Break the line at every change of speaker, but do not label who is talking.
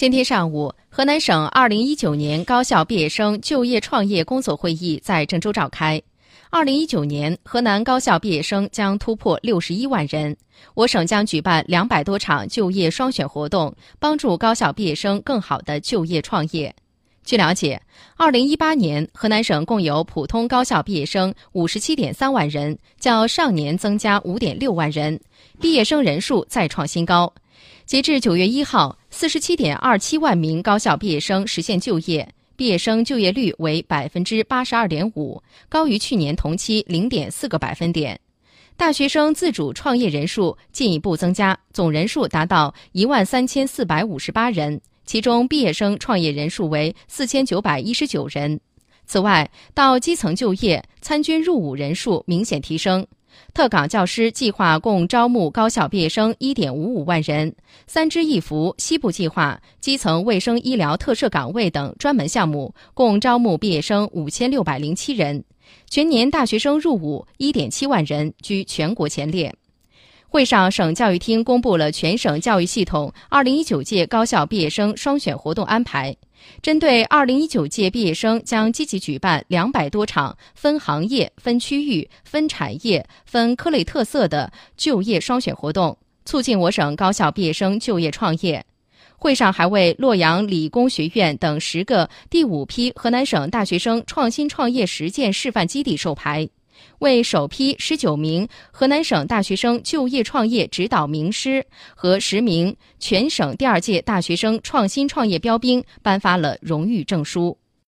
今天上午，河南省2019年高校毕业生就业创业工作会议在郑州召开。2019年，河南高校毕业生将突破61万人。我省将举办两百多场就业双选活动，帮助高校毕业生更好的就业创业。据了解，2018年河南省共有普通高校毕业生57.3万人，较上年增加5.6万人，毕业生人数再创新高。截至九月一号，四十七点二七万名高校毕业生实现就业，毕业生就业率为百分之八十二点五，高于去年同期零点四个百分点。大学生自主创业人数进一步增加，总人数达到一万三千四百五十八人，其中毕业生创业人数为四千九百一十九人。此外，到基层就业、参军入伍人数明显提升。特岗教师计划共招募高校毕业生1.55万人，三支一扶西部计划基层卫生医疗特设岗位等专门项目共招募毕业生5607人，全年大学生入伍1.7万人，居全国前列。会上，省教育厅公布了全省教育系统2019届高校毕业生双选活动安排。针对2019届毕业生，将积极举办两百多场分行业、分区域、分产业、分科类特色的就业双选活动，促进我省高校毕业生就业创业。会上还为洛阳理工学院等十个第五批河南省大学生创新创业实践示范基地授牌。为首批十九名河南省大学生就业创业指导名师和十名全省第二届大学生创新创业标兵颁发了荣誉证书。